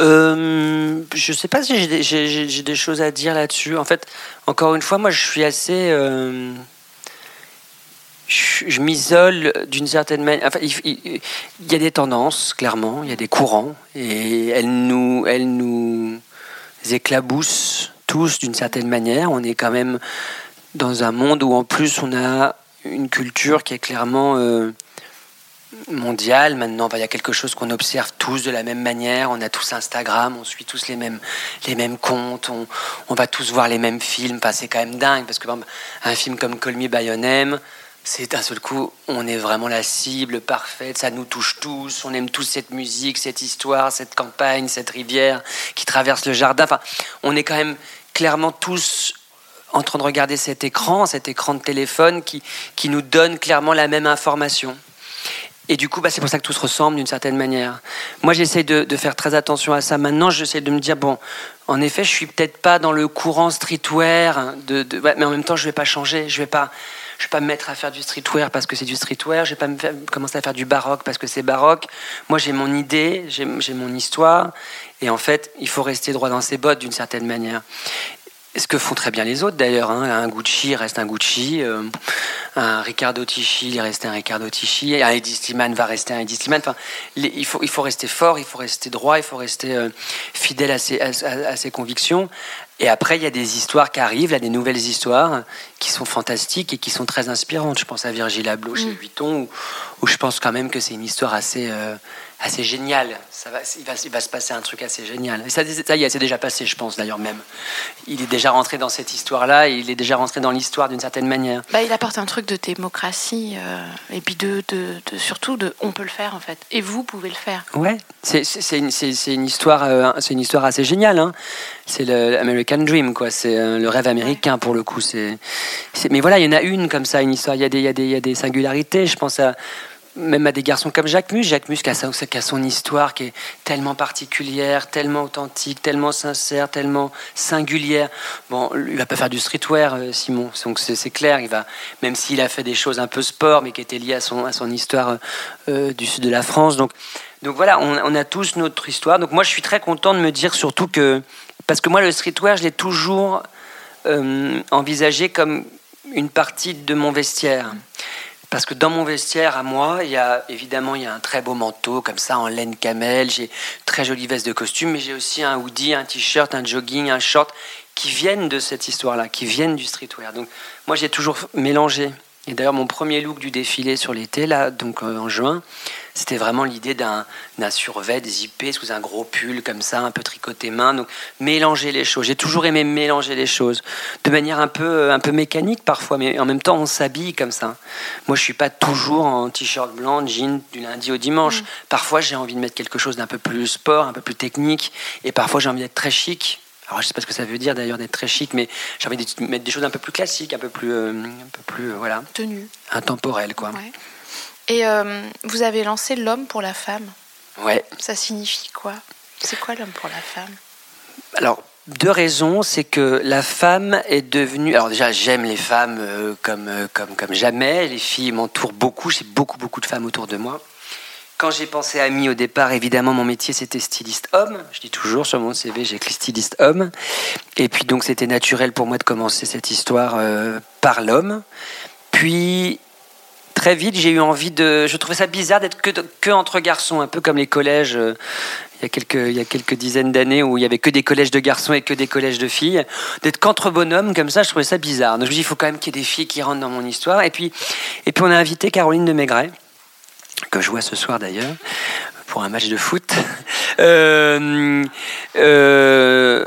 Euh, je sais pas si j'ai des, choses à dire là-dessus. En fait, encore une fois, moi, je suis assez. Euh, je, m'isole d'une certaine manière. Enfin, il, y a des tendances, clairement, il y a des courants, et elles nous, elles nous éclaboussent tous d'une certaine manière. On est quand même dans un monde où, en plus, on a une culture qui est clairement. Euh, mondial. Maintenant, il y a quelque chose qu'on observe tous de la même manière. On a tous Instagram, on suit tous les mêmes, les mêmes comptes, on, va tous voir les mêmes films. Enfin, c'est quand même dingue parce que un film comme Call Me c'est d'un seul coup, on est vraiment la cible parfaite, ça nous touche tous, on aime tous cette musique, cette histoire, cette campagne, cette rivière qui traverse le jardin. Enfin, on est quand même clairement tous en train de regarder cet écran, cet écran de téléphone qui, qui nous donne clairement la même information. Et du coup, bah, c'est pour ça que tout se ressemble d'une certaine manière. Moi, j'essaie de, faire très attention à ça. Maintenant, j'essaie de me dire, bon, en effet, je suis peut-être pas dans le courant streetwear, mais en même temps, je vais pas changer. Je vais pas, je vais pas me mettre à faire du streetwear parce que c'est du streetwear. Je vais pas me commencer à faire du baroque parce que c'est baroque. Moi, j'ai mon idée, j'ai mon histoire. Et en fait, il faut rester droit dans ses bottes d'une certaine manière ce que font très bien les autres d'ailleurs. Hein. Un Gucci reste un Gucci, euh, un Riccardo Tisci reste un Riccardo Tisci, un Eddie Sliman va rester un Eddie Sliman. Enfin, il, faut, il faut rester fort, il faut rester droit, il faut rester euh, fidèle à ses, à, ses, convictions. Et après, il y a des histoires qui arrivent, là, des nouvelles histoires qui sont fantastiques et qui sont très inspirantes. Je pense à Virgil Abloh chez mm. Vuitton, où, je pense quand même que c'est une histoire assez, euh, assez génial. Ça va, il, va, il va se passer un truc assez génial. Et ça, ça y est, c'est déjà passé, je pense d'ailleurs même. Il est déjà rentré dans cette histoire-là, il est déjà rentré dans l'histoire d'une certaine manière. Bah, il apporte un truc de démocratie, euh, et puis de, de, surtout de on peut le faire en fait. Et vous pouvez le faire. Ouais, c'est, c'est, une, c'est une, histoire, euh, c'est une histoire assez géniale. Hein. C'est l'American Dream, quoi. C'est euh, le rêve américain pour le coup. C'est, mais voilà, il y en a une comme ça, une histoire. Il y a des, il y a des, il y a des singularités. Je pense à même à des garçons comme Jacques Mus. Jacques Mus qui a, son histoire qui est tellement particulière, tellement authentique, tellement sincère, tellement singulière. Bon, il va pas faire du streetwear, euh, Simon. Donc c'est clair, il va, même s'il a fait des choses un peu sport, mais qui étaient liées à son, à son histoire euh, euh, du sud de la France. Donc, donc voilà, on, a tous notre histoire. Donc moi, je suis très content de me dire surtout que, parce que moi, le streetwear, je l'ai toujours envisagé comme une partie de mon vestiaire. Parce que dans mon vestiaire à moi, il y a évidemment il y a un très beau manteau comme ça en laine camel, j'ai très jolie veste de costume, mais j'ai aussi un hoodie, un t-shirt, un jogging, un short qui viennent de cette histoire-là, qui viennent du streetwear. Donc moi j'ai toujours mélangé Et d'ailleurs, mon premier look du défilé sur l'été, là, donc euh, en juin, c'était vraiment l'idée d'un survêt zippé sous un gros pull comme ça, un peu tricoté main. Donc mélanger les choses. J'ai toujours aimé mélanger les choses de manière un peu, un peu mécanique parfois, mais en même temps on s'habille comme ça. Moi, je suis pas toujours en t-shirt blanc, jean du lundi au dimanche. Mm. Parfois, j'ai envie de mettre quelque chose d'un peu plus sport, un peu plus technique, et parfois j'ai envie d'être très chic. Alors, je sais pas ce que ça veut dire d'ailleurs d'être très chic, mais j'ai envie de mettre des choses un peu plus classiques, un peu plus, euh, un peu plus, euh, voilà. Tenue. Intemporel, quoi. Et euh, vous avez lancé l'homme pour la femme. Ouais. Ça signifie quoi? C'est quoi l'homme pour la femme? Alors, deux raisons. C'est que la femme est devenue. Alors, déjà, j'aime les femmes comme, comme, comme jamais. Les filles m'entourent beaucoup. J'ai beaucoup, beaucoup de femmes autour de moi. Quand j'ai pensé à Mi au départ, évidemment, mon métier c'était styliste homme. Je dis toujours sur mon CV, j'ai écrit styliste homme. Et puis donc c'était naturel pour moi de commencer cette histoire euh, par l'homme. Puis très vite, j'ai eu envie de. Je trouvais ça bizarre d'être que, que, entre garçons, un peu comme les collèges. Euh, il y a quelques, il y a quelques dizaines d'années où il y avait que des collèges de garçons et que des collèges de filles. D'être qu'entre bonhommes comme ça, je trouvais ça bizarre. Donc je me dis, il faut quand même qu'il y ait des filles qui rentrent dans mon histoire. Et puis, et puis on a invité Caroline de Maigret que je vois ce soir d'ailleurs, pour un match de foot. [laughs] Euh, euh,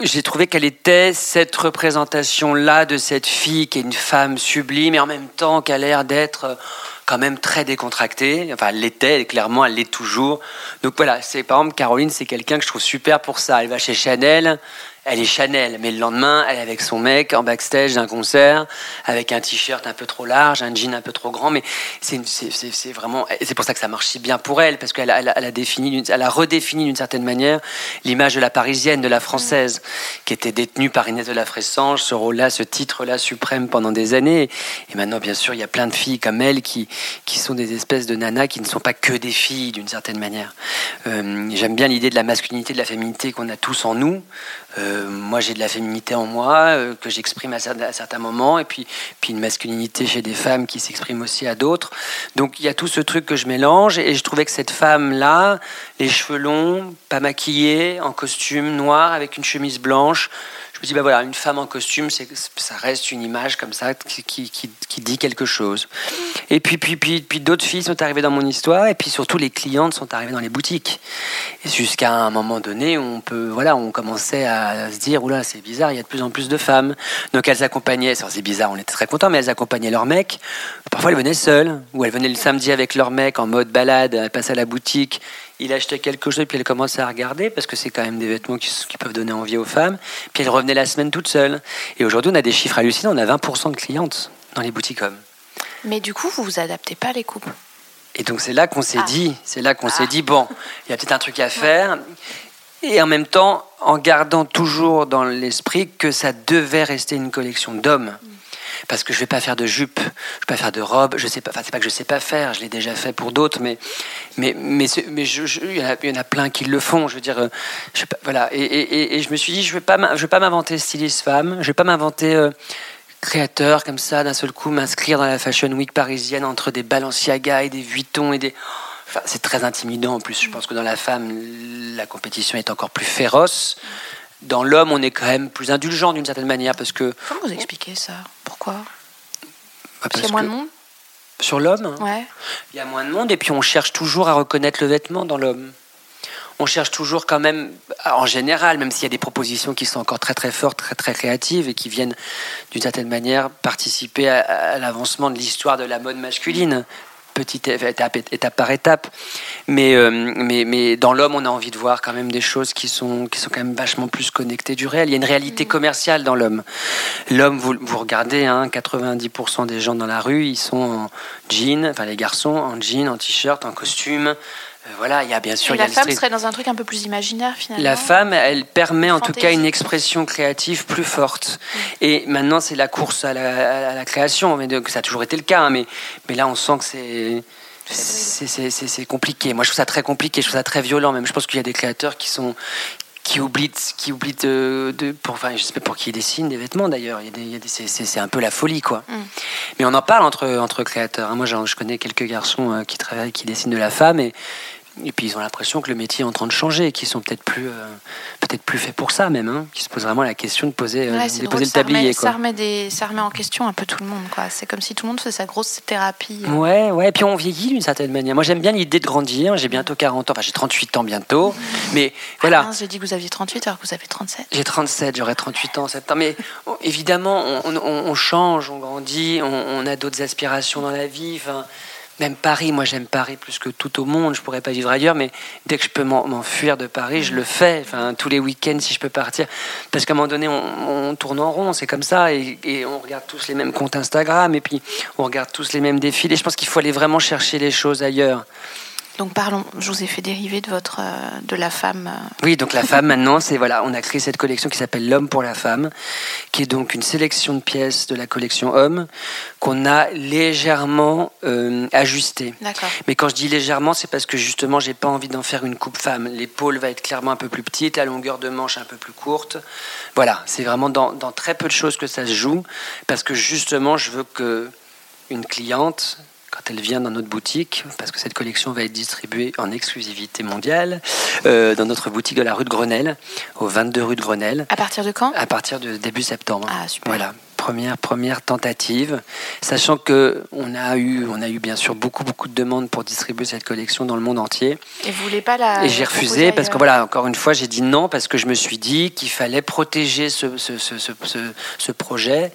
j'ai trouvé qu'elle était cette représentation-là de cette fille qui est une femme sublime et en même temps qui a l'air d'être quand même très décontractée. Enfin, elle l'était, clairement, elle l'est toujours. Donc voilà, c'est par exemple Caroline, c'est quelqu'un que je trouve super pour ça. Elle va chez Chanel, elle est Chanel, mais le lendemain, elle est avec son mec en backstage d'un concert, avec un t-shirt un peu trop large, un jean un peu trop grand, mais c'est vraiment, c'est pour ça que ça marche si bien pour elle, parce qu'elle a, elle a, défini, elle a redéfini d'une certaine manière l'image de la parisienne, de la française, qui était détenue par Inès de la Fressange, ce rôle-là, ce titre-là suprême pendant des années. Et maintenant, bien sûr, il y a plein de filles comme elle qui, qui sont des espèces de nanas qui ne sont pas que des filles d'une certaine manière. Euh, j'aime bien l'idée de la masculinité, de la féminité qu'on a tous en nous. Euh, moi, j'ai de la féminité en moi euh, que j'exprime à, certains moments, et puis, puis une masculinité chez des femmes qui s'exprime aussi à d'autres. Donc il y a tout ce truc que je mélange, et je trouvais que cette femme-là, les cheveux longs, pas maquillée, en costume noir, avec une chemise blanche, je me dis, bah voilà, une femme en costume, ça reste une image comme ça qui, qui, dit quelque chose. Et puis, puis, puis, puis d'autres filles sont arrivées dans mon histoire, et puis surtout les clientes sont arrivées dans les boutiques. Jusqu'à un moment donné, on peut, voilà, on commençait à se dire, oula, c'est bizarre, il y a de plus en plus de femmes. Donc elles accompagnaient, c'est bizarre, on était très contents, mais elles accompagnaient leur mec. Parfois elles venaient seules, ou elles venaient le samedi avec leur mec en mode balade, elles passaient à la boutique, il achetait quelque chose, puis elle commençait à regarder, parce que c'est quand même des vêtements qui, peuvent donner envie aux femmes. Puis elle revenait la semaine toute seule. Et aujourd'hui, on a des chiffres hallucinants. On a 20% de clientes dans les boutiques hommes. Mais du coup, vous vous adaptez pas les couples. Et donc c'est là qu'on s'est ah. dit, c'est là qu'on s'est ah. dit, bon, il y a peut-être un truc à faire. Et en même temps, en gardant toujours dans l'esprit que ça devait rester une collection d'hommes. Parce que je vais pas faire de jupe, je vais pas faire de robe, je sais pas, enfin c'est pas que je sais pas faire, je l'ai déjà fait pour d'autres, mais mais mais il y, en a plein qui le font, je veux dire, euh, voilà, et, et, je me suis dit je vais pas je vais pas m'inventer styliste femme, je vais pas m'inventer euh, créateur comme ça d'un seul coup m'inscrire dans la fashion week parisienne entre des Balenciaga et des Vuitton et des Enfin, c'est très intimidant en plus. Je pense que dans la femme, la compétition est encore plus féroce dans l'homme, on est quand même plus indulgent d'une certaine manière parce que. Comment vous expliquez ça? Pourquoi? Bah, Parce qu'il y a moins de monde? Sur l'homme Ouais. Il y a moins de monde et puis on cherche toujours à reconnaître le vêtement dans l'homme. On cherche toujours quand même, en général, même s'il y a des propositions qui sont encore très très fortes, très très créatives et qui viennent d'une certaine manière participer à l'avancement de l'histoire de la mode masculine petite étape, étape par étape. Mais, euh, mais, mais dans l'homme, on a envie de voir quand même des choses qui sont, qui sont quand même vachement plus connectées du réel. Il y a une réalité mm. commerciale dans l'homme. L'homme, vous, vous regardez, hein, 90% des gens dans la rue, ils sont en jean, enfin les garçons en jean, en t-shirt, en costume. Euh, voilà, il y a bien sûr. Et la femme serait dans un truc un peu plus imaginaire finalement. La femme, elle permet en tout cas une expression créative plus forte. Mm. Et maintenant, c'est la course à la, création. Mais ça a toujours été le cas, hein, mais, mais là, on sent que c'est. C'est compliqué. Moi, je trouve ça très compliqué. Je trouve ça très violent. Même, je pense qu'il y a des créateurs qui sont qui oublient, qui oublient de, pour, enfin, je sais pas pour qui ils dessinent des vêtements d'ailleurs. C'est un peu la folie, quoi. Mm. Mais on en parle entre, entre créateurs. Hein. Moi, je connais quelques garçons euh, qui travaillent, qui dessinent de la femme et Et puis ils ont l'impression que le métier est en train de changer, qu'ils sont peut-être plus, euh, peut-être plus faits pour ça même, hein, qu'ils se posent vraiment la question de poser, euh, de poser le tablier. Ça remet, des, ça remet en question un peu tout le monde. Quoi. C'est comme si tout le monde faisait sa grosse thérapie. Euh. Ouais, ouais. Et puis on vieillit d'une certaine manière. Moi j'aime bien l'idée de grandir. J'ai bientôt 40 ans, enfin j'ai 38 ans bientôt. [laughs] Mais voilà. Ah, j'ai dit que vous aviez 38 alors que vous avez 37. J'ai 37, j'aurai 38 ans en septembre. Mais évidemment, on, change, on grandit, on, a d'autres aspirations dans la vie. Enfin, même Paris, moi j'aime Paris plus que tout au monde, je pourrais pas vivre ailleurs, mais dès que je peux m'enfuir de Paris, je le fais. Enfin, tous les week-ends, si je peux partir. Parce qu'à un moment donné, on, tourne en rond, c'est comme ça, et, et, on regarde tous les mêmes comptes Instagram, et puis on regarde tous les mêmes défilés. Je pense qu'il faut aller vraiment chercher les choses ailleurs. Donc parlons, je vous ai fait dériver de votre euh, de la femme. Euh. Oui, donc la femme maintenant, c'est voilà, on a créé cette collection qui s'appelle l'homme pour la femme, qui est donc une sélection de pièces de la collection homme qu'on a légèrement euh, ajustée. D'accord. Mais quand je dis légèrement, c'est parce que justement, j'ai pas envie d'en faire une coupe femme. L'épaule va être clairement un peu plus petite, la longueur de manche un peu plus courte. Voilà, c'est vraiment dans, dans très peu de choses que ça se joue, parce que justement, je veux que une cliente quand elle vient dans notre boutique, parce que cette collection va être distribuée en exclusivité mondiale, euh, dans notre boutique de la rue de Grenelle, au 22 rue de Grenelle. À partir de quand? À partir de début septembre. Ah, super. Voilà, première, première tentative, sachant que on a eu, on a eu bien sûr beaucoup, beaucoup de demandes pour distribuer cette collection dans le monde entier. Et vous voulez pas la Et j'ai refusé parce que voilà, encore une fois, j'ai dit non parce que je me suis dit qu'il fallait protéger ce, ce, ce, ce, ce projet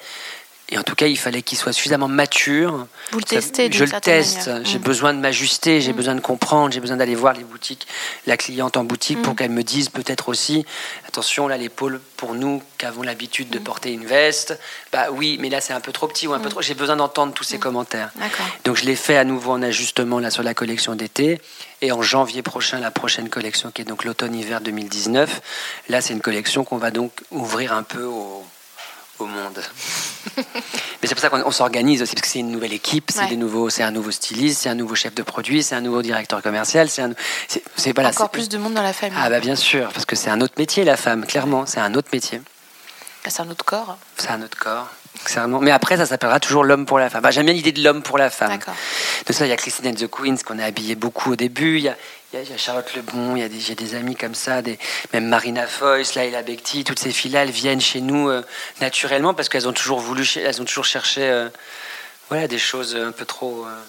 et en tout cas, il fallait qu'il soit suffisamment mature. Vous le testez Je le teste. J'ai mm. besoin de m'ajuster, j'ai mm. besoin de comprendre, j'ai besoin d'aller voir les boutiques, la cliente en boutique pour mm. qu'elle me dise peut-être aussi attention, là, l'épaule, pour nous qui avons l'habitude de porter une veste, bah oui, mais là, c'est un peu trop petit ou un peu trop. J'ai besoin d'entendre tous ces commentaires. Donc, je l'ai fait à nouveau en ajustement là sur la collection d'été. Et en janvier prochain, la prochaine collection qui est donc l'automne-hiver 2019. Là, c'est une collection qu'on va donc ouvrir un peu au au monde. Mais c'est pour ça qu'on s'organise aussi, parce que c'est une nouvelle équipe, c'est des nouveaux, c'est un nouveau styliste, c'est un nouveau chef de produit, c'est un nouveau directeur commercial, c'est un, c'est voilà, encore plus de monde dans la famille. Ah bah bien sûr, parce que c'est un autre métier la femme, clairement, c'est un autre métier. Bah, c'est un autre corps. C'est un autre corps. Mais après, ça s'appellera toujours l'homme pour la femme. Bah, j'aime bien l'idée de l'homme pour la femme. De ça, il y a Christine and the Queens qu'on a habillé beaucoup au début. Il y a, il y a Charlotte Lebon, il y a des, amis comme ça, même Marina Foyce, Laila Bekti, toutes ces filles-là, elles viennent chez nous euh, naturellement parce qu'elles ont toujours voulu, elles ont toujours cherché euh, voilà, des choses un peu trop, euh,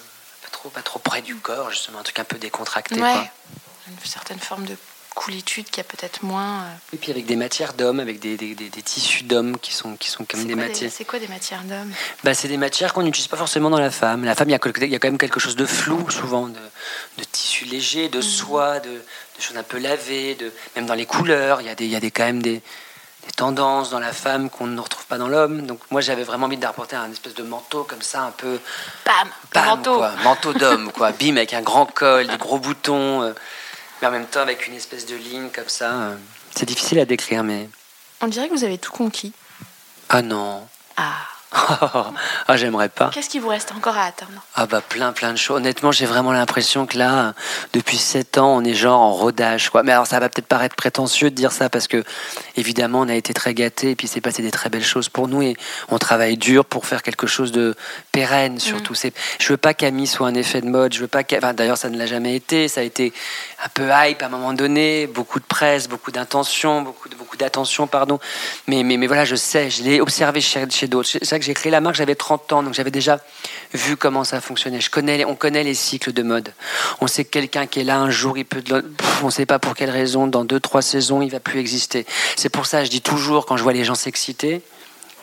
trop, pas trop près du corps, justement, un truc un peu décontracté. Une certaine forme de coolitude qui a peut-être moins. Euh, Et puis avec des matières d'hommes, avec des, des, des, tissus d'hommes qui sont, qui sont comme des matières. C'est quoi des matières d'hommes? Bah, C'est des matières qu'on n'utilise pas forcément dans la femme. La femme, il y, a, il y a quand même quelque chose de flou souvent, de, de tissu léger, de mhm. soie, de, de, choses un peu lavées, de, même dans les couleurs, il y a, des, il y a des, quand même des, tendances dans la femme qu'on ne retrouve pas dans l'homme. Donc moi j'avais vraiment envie d'apporter un espèce de manteau comme ça, un peu... Bam, manteau quoi, Manteau d'homme, quoi. [laughs] Bim, avec un grand col, des gros boutons. Euh, mais en même temps avec une espèce de ligne comme ça. Euh, c'est difficile à décrire, mais. On dirait que vous avez tout conquis. Ah non. Ah. [laughs] ah, j'aimerais pas. Qu'est-ce qui vous reste encore à atteindre Ah bah plein, plein de choses. Honnêtement, j'ai vraiment l'impression que là, depuis sept ans, on est genre en rodage. Quoi. Mais alors, ça va peut-être paraître prétentieux de dire ça parce que, évidemment, on a été très gâtés et puis c'est passé des très belles choses pour nous et on travaille dur pour faire quelque chose de pérenne surtout. Mm. Je veux pas qu'Ami soit un effet de mode. Je veux pas. Enfin, D'ailleurs, ça ne l'a jamais été. Ça a été un peu hype à un moment donné, beaucoup de presse, beaucoup d'intention, beaucoup de beaucoup d'attention, pardon. Mais, mais mais voilà, je sais, je l'ai observé chez, chez d'autres. C'est ça que j'ai créé la marque, j'avais 30 ans, donc j'avais déjà vu comment ça fonctionnait. Je connais, on connaît les cycles de mode. On sait que quelqu'un qui est là un jour, il peut, on ne sait pas pour quelle raison, dans deux trois saisons, il va plus exister. C'est pour ça, je dis toujours quand je vois les gens s'exciter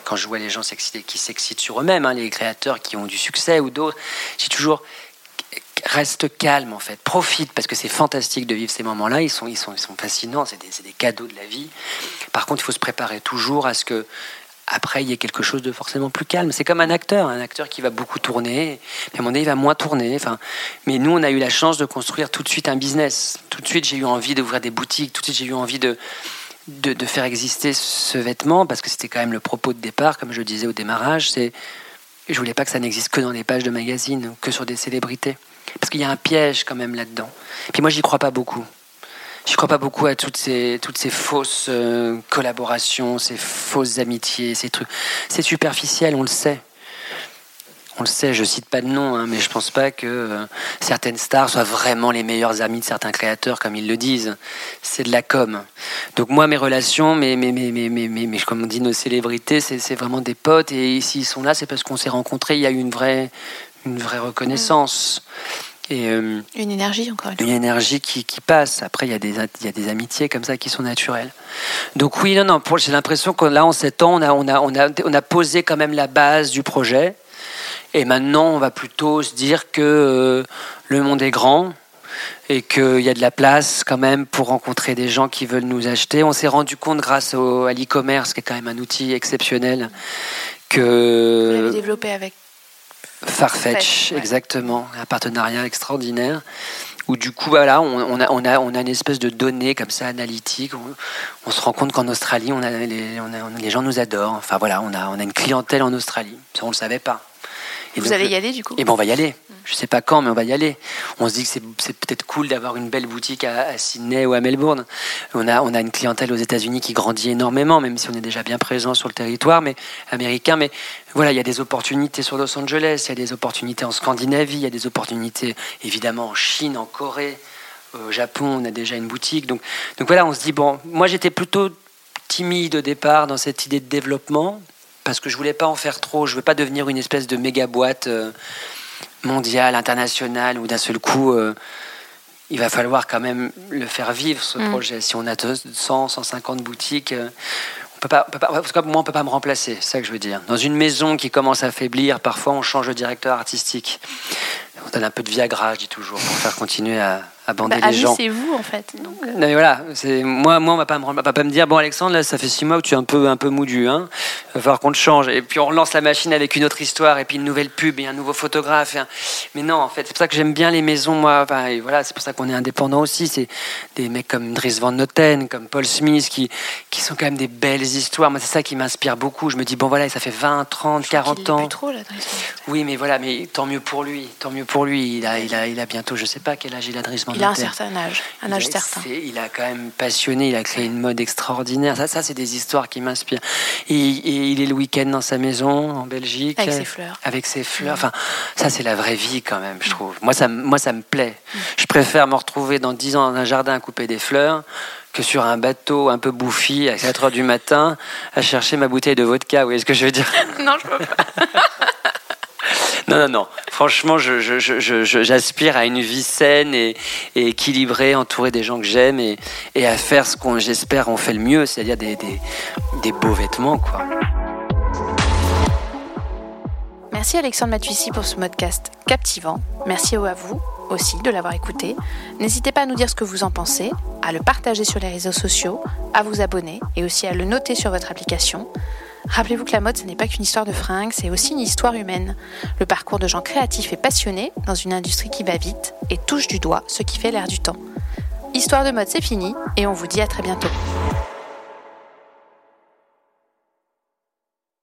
quand je vois les gens s'exciter, qui s'excitent sur eux-mêmes, hein, les créateurs qui ont du succès ou d'autres, j'ai toujours reste calme en fait, profite parce que c'est fantastique de vivre ces moments-là, ils sont, ils sont, ils sont fascinants, c'est des, des, cadeaux de la vie. Par contre, il faut se préparer toujours à ce que après il y ait quelque chose de forcément plus calme. C'est comme un acteur, un acteur qui va beaucoup tourner, mais à un moment donné il va moins tourner. Enfin, mais nous on a eu la chance de construire tout de suite un business. Tout de suite j'ai eu envie d'ouvrir des boutiques, tout de suite j'ai eu envie de, de, faire exister ce vêtement parce que c'était quand même le propos de départ, comme je disais au démarrage. C'est je voulais pas que ça n'existe que dans des pages de magazines, que sur des célébrités. Parce qu'il y a un piège quand même là-dedans. Puis moi, j'y crois pas beaucoup. Je crois pas beaucoup à toutes ces, toutes ces fausses euh, collaborations, ces fausses amitiés, ces trucs. C'est superficiel, on le sait. on le sait, je cite pas de nom, hein, mais je pense pas que euh, certaines stars soient vraiment les meilleurs amis de certains créateurs, comme ils le disent. C'est de la com. Donc moi, mes relations, mes, mes, mes, mes, mes, mes- comme on dit, nos célébrités, c'est vraiment des potes. Et s'ils sont là, c'est parce qu'on s'est rencontrés. Il y a eu une vraie, une vraie reconnaissance. Et euh, Une énergie, encore une fois. une énergie qui, qui passe. Après, il y, a des, il y a des amitiés comme ça qui sont naturelles. Donc oui, non, non, j'ai l'impression que là, en sept ans, on a, on, a, on, a, on a posé quand même la base du projet. Et maintenant, on va plutôt se dire que euh, le monde est grand et qu'il y a de la place quand même pour rencontrer des gens qui veulent nous acheter. On s'est rendu compte grâce au, à l'e-commerce, qui est quand même un outil exceptionnel, Vous l'avez que développé avec. Farfetch, ouais. exactement, un partenariat extraordinaire. Où du coup, voilà, on, on a, on, a, on a une espèce de données comme ça analytiques. On, on se rend compte qu'en Australie, on a, les, on a- on a- les gens nous adorent. Enfin voilà, on a, on a une clientèle en Australie. Ça, on le savait pas. Et Vous donc, allez le- y aller du coup et ben on va y aller. Je sais pas quand, mais on va y aller. On se dit que c'est- c'est peut-être cool d'avoir une belle boutique à, à Sydney ou à Melbourne. On a, on a une clientèle aux États-Unis qui grandit énormément, même si on est déjà bien présent sur le territoire mais américain. Mais voilà, il y a des opportunités sur Los Angeles, il y a des opportunités en Scandinavie, il y a des opportunités évidemment en Chine, en Corée, au Japon. On a déjà une boutique. Donc, donc voilà, on se dit bon, moi j'étais plutôt timide au départ dans cette idée de développement parce que je voulais pas en faire trop. Je veux pas devenir une espèce de méga boîte euh, mondiale, internationale, où d'un seul coup, euh, il va falloir quand même le faire vivre ce Mm. projet. Si on a 100, 150 boutiques, euh, on peut pas, on peut pas, tout cas, moi, on peut pas me remplacer. C'est ça que je veux dire. Dans une maison qui commence à faiblir, parfois on change de directeur artistique. On donne un peu de Viagra, je dis toujours, pour faire continuer à, à bander Bah, les gens. c'est vous en fait. Donc, euh, Non, mais voilà, c'est moi, moi, on va pas me, on va pas me dire bon Alexandre, là, ça fait six mois que tu es un peu, un peu moudu, hein. Il va falloir qu'on te change. Et puis on relance la machine avec une autre histoire, et puis une nouvelle pub, et un nouveau photographe. et un- Mais non, en fait, c'est pour ça que j'aime bien les maisons, moi. Enfin, et voilà, c'est pour ça qu'on est indépendant aussi. C'est des mecs comme Dries Van Noten, comme Paul Smith, qui, qui sont quand même des belles histoires. Moi, c'est ça qui m'inspire beaucoup. Je me dis bon voilà, ça fait 20, 30, je crois 40 qu'il est ans. plus trop là. Oui, mais voilà, mais tant mieux pour lui, tant mieux pour lui. Il a, il a, il a bientôt, je sais pas quel âge il a, Dries Van Il a un certain âge, un Il âge a- certain. Il a quand même passionné, il a créé une mode extraordinaire. Ça, ça c'est des histoires qui m'inspirent. Et, et il est le week-end dans sa maison en Belgique. Avec ses fleurs. Avec ses fleurs. Enfin, ça c'est la vraie vie quand même, je trouve. Moi, ça, moi, ça me plaît. Je préfère me retrouver dans 10 ans dans un jardin à couper des fleurs que sur un bateau un peu bouffi à 4 heures du matin à chercher ma bouteille de vodka. Vous voyez ce que je veux dire? [laughs] Non, je peux pas. [laughs] non, non, non. Franchement, j'aspire à une vie saine et, équilibrée, entourée des gens que j'aime et, à faire ce qu'on, j'espère, on fait le mieux, c'est-à-dire des beaux vêtements, quoi. Merci Alexandre Matuissi pour ce podcast captivant. Merci à vous aussi de l'avoir écouté. N'hésitez pas à nous dire ce que vous en pensez, à le partager sur les réseaux sociaux, à vous abonner et aussi à le noter sur votre application. Rappelez-vous que la mode, ce n'est pas qu'une histoire de fringues, c'est aussi une histoire humaine. Le parcours de gens créatifs et passionnés dans une industrie qui va vite et touche du doigt ce qui fait l'air du temps. Histoire de mode, c'est fini et on vous dit à très bientôt.